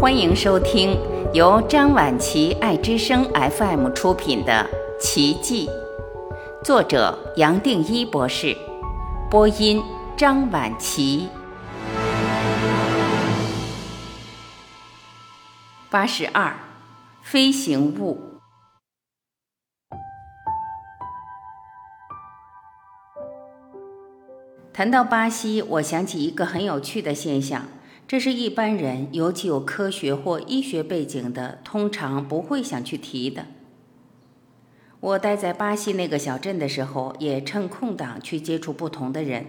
欢迎收听由张晚琪爱之声 FM 出品的《奇迹》，作者杨定一博士，播音张晚琪。八十二，飞行物。谈到巴西，我想起一个很有趣的现象。这是一般人，尤其有科学或医学背景的，通常不会想去提的。我待在巴西那个小镇的时候，也趁空档去接触不同的人。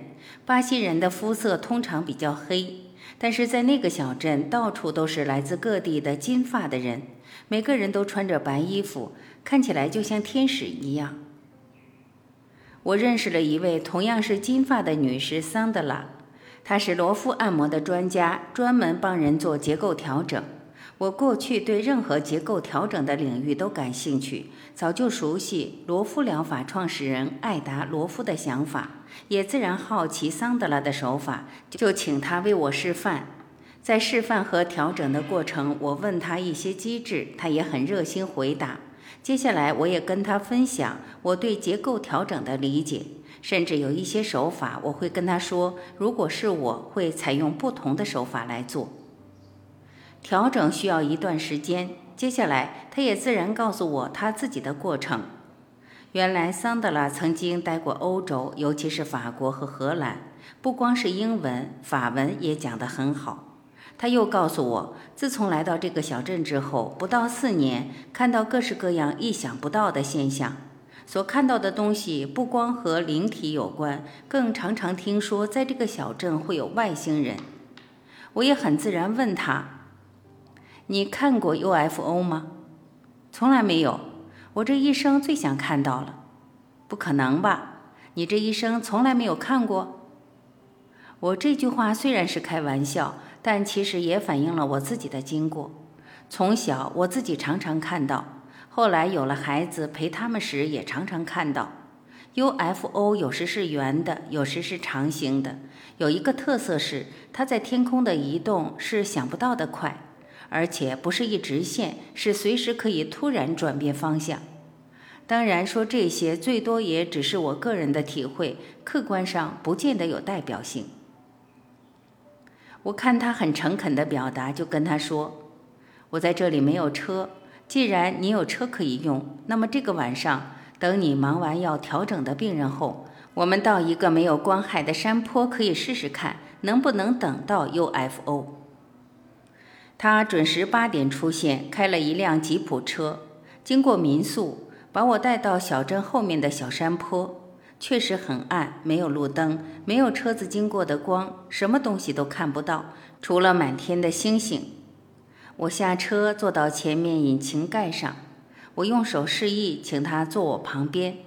巴西人的肤色通常比较黑，但是在那个小镇，到处都是来自各地的金发的人，每个人都穿着白衣服，看起来就像天使一样。我认识了一位同样是金发的女士桑德拉。他是罗夫按摩的专家，专门帮人做结构调整。我过去对任何结构调整的领域都感兴趣，早就熟悉罗夫疗法创始人艾达·罗夫的想法，也自然好奇桑德拉的手法，就请他为我示范。在示范和调整的过程，我问他一些机制，他也很热心回答。接下来，我也跟他分享我对结构调整的理解。甚至有一些手法，我会跟他说：“如果是我，会采用不同的手法来做。”调整需要一段时间。接下来，他也自然告诉我他自己的过程。原来，桑德拉曾经待过欧洲，尤其是法国和荷兰，不光是英文，法文也讲得很好。他又告诉我，自从来到这个小镇之后，不到四年，看到各式各样意想不到的现象。所看到的东西不光和灵体有关，更常常听说在这个小镇会有外星人。我也很自然问他：“你看过 UFO 吗？”“从来没有。”“我这一生最想看到了。”“不可能吧？你这一生从来没有看过？”我这句话虽然是开玩笑，但其实也反映了我自己的经过。从小我自己常常看到。后来有了孩子，陪他们时也常常看到 UFO，有时是圆的，有时是长形的。有一个特色是，它在天空的移动是想不到的快，而且不是一直线，是随时可以突然转变方向。当然说这些，最多也只是我个人的体会，客观上不见得有代表性。我看他很诚恳的表达，就跟他说：“我在这里没有车。”既然你有车可以用，那么这个晚上，等你忙完要调整的病人后，我们到一个没有光害的山坡，可以试试看能不能等到 UFO。他准时八点出现，开了一辆吉普车，经过民宿，把我带到小镇后面的小山坡。确实很暗，没有路灯，没有车子经过的光，什么东西都看不到，除了满天的星星。我下车，坐到前面引擎盖上。我用手示意，请他坐我旁边，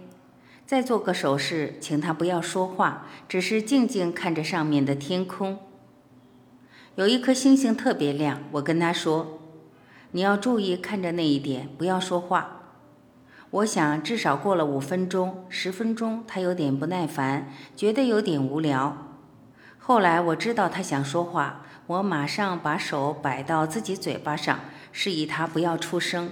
再做个手势，请他不要说话，只是静静看着上面的天空。有一颗星星特别亮，我跟他说：“你要注意看着那一点，不要说话。”我想至少过了五分钟、十分钟，他有点不耐烦，觉得有点无聊。后来我知道他想说话。我马上把手摆到自己嘴巴上，示意他不要出声。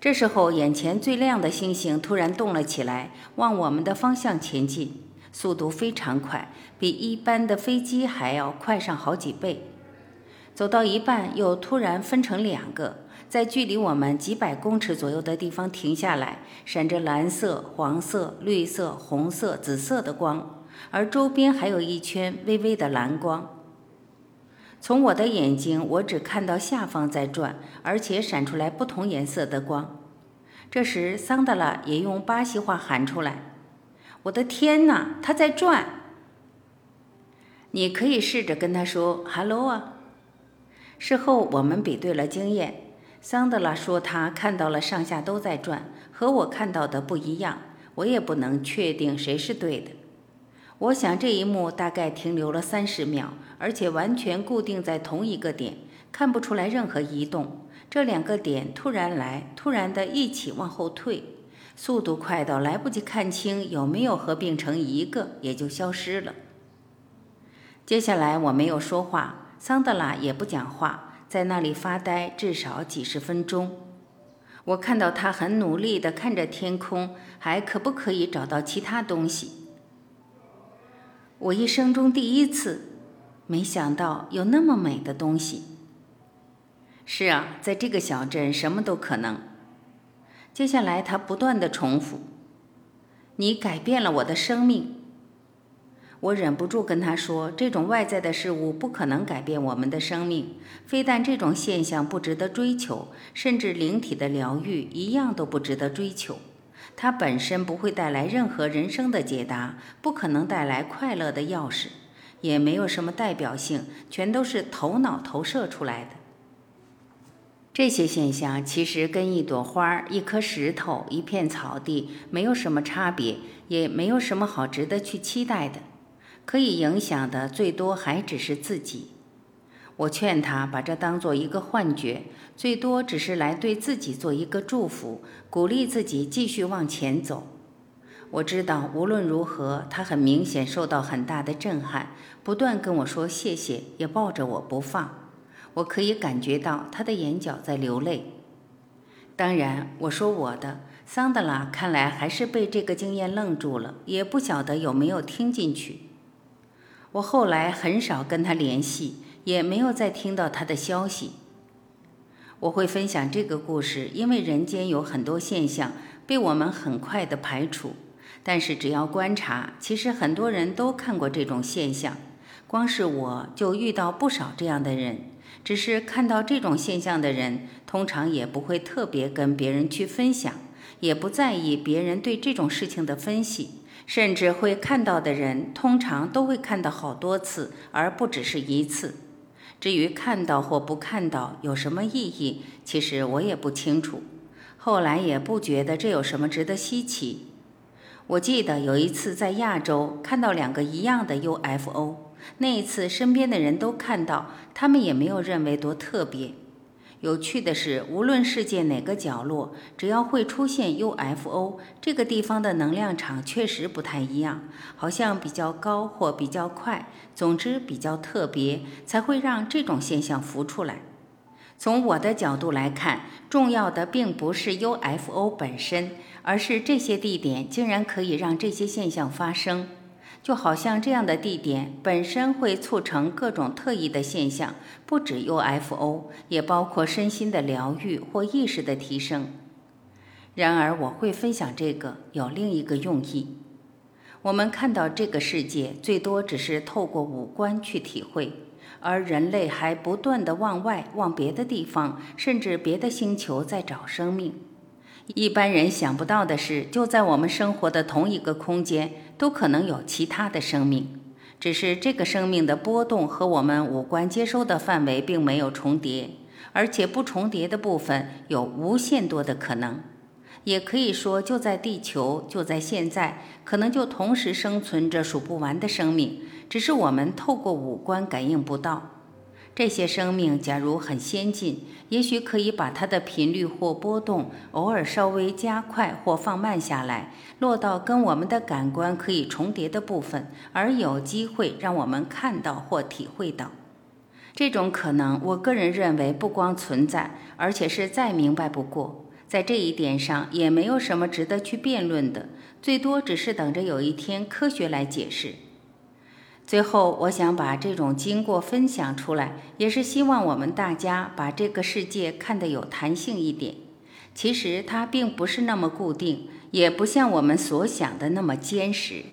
这时候，眼前最亮的星星突然动了起来，往我们的方向前进，速度非常快，比一般的飞机还要快上好几倍。走到一半，又突然分成两个，在距离我们几百公尺左右的地方停下来，闪着蓝色、黄色、绿色、红色、紫色的光，而周边还有一圈微微的蓝光。从我的眼睛，我只看到下方在转，而且闪出来不同颜色的光。这时，桑德拉也用巴西话喊出来：“我的天哪，它在转！”你可以试着跟他说 “hello” 啊。事后我们比对了经验，桑德拉说他看到了上下都在转，和我看到的不一样。我也不能确定谁是对的。我想这一幕大概停留了三十秒，而且完全固定在同一个点，看不出来任何移动。这两个点突然来，突然的一起往后退，速度快到来不及看清有没有合并成一个，也就消失了。接下来我没有说话，桑德拉也不讲话，在那里发呆至少几十分钟。我看到他很努力地看着天空，还可不可以找到其他东西？我一生中第一次，没想到有那么美的东西。是啊，在这个小镇什么都可能。接下来他不断的重复：“你改变了我的生命。”我忍不住跟他说：“这种外在的事物不可能改变我们的生命，非但这种现象不值得追求，甚至灵体的疗愈一样都不值得追求。它本身不会带来任何人生的解答，不可能带来快乐的钥匙，也没有什么代表性，全都是头脑投射出来的。这些现象其实跟一朵花、一颗石头、一片草地没有什么差别，也没有什么好值得去期待的。”可以影响的最多还只是自己。我劝他把这当做一个幻觉，最多只是来对自己做一个祝福，鼓励自己继续往前走。我知道无论如何，他很明显受到很大的震撼，不断跟我说谢谢，也抱着我不放。我可以感觉到他的眼角在流泪。当然，我说我的，桑德拉看来还是被这个经验愣住了，也不晓得有没有听进去。我后来很少跟他联系，也没有再听到他的消息。我会分享这个故事，因为人间有很多现象被我们很快的排除，但是只要观察，其实很多人都看过这种现象。光是我就遇到不少这样的人，只是看到这种现象的人，通常也不会特别跟别人去分享，也不在意别人对这种事情的分析。甚至会看到的人，通常都会看到好多次，而不只是一次。至于看到或不看到有什么意义，其实我也不清楚。后来也不觉得这有什么值得稀奇。我记得有一次在亚洲看到两个一样的 UFO，那一次身边的人都看到，他们也没有认为多特别。有趣的是，无论世界哪个角落，只要会出现 UFO，这个地方的能量场确实不太一样，好像比较高或比较快，总之比较特别，才会让这种现象浮出来。从我的角度来看，重要的并不是 UFO 本身，而是这些地点竟然可以让这些现象发生。就好像这样的地点本身会促成各种特异的现象，不止 UFO，也包括身心的疗愈或意识的提升。然而，我会分享这个有另一个用意。我们看到这个世界，最多只是透过五官去体会，而人类还不断的往外、往别的地方，甚至别的星球在找生命。一般人想不到的是，就在我们生活的同一个空间，都可能有其他的生命，只是这个生命的波动和我们五官接收的范围并没有重叠，而且不重叠的部分有无限多的可能。也可以说，就在地球，就在现在，可能就同时生存着数不完的生命，只是我们透过五官感应不到。这些生命，假如很先进，也许可以把它的频率或波动偶尔稍微加快或放慢下来，落到跟我们的感官可以重叠的部分，而有机会让我们看到或体会到。这种可能，我个人认为不光存在，而且是再明白不过。在这一点上，也没有什么值得去辩论的，最多只是等着有一天科学来解释。最后，我想把这种经过分享出来，也是希望我们大家把这个世界看得有弹性一点。其实它并不是那么固定，也不像我们所想的那么坚实。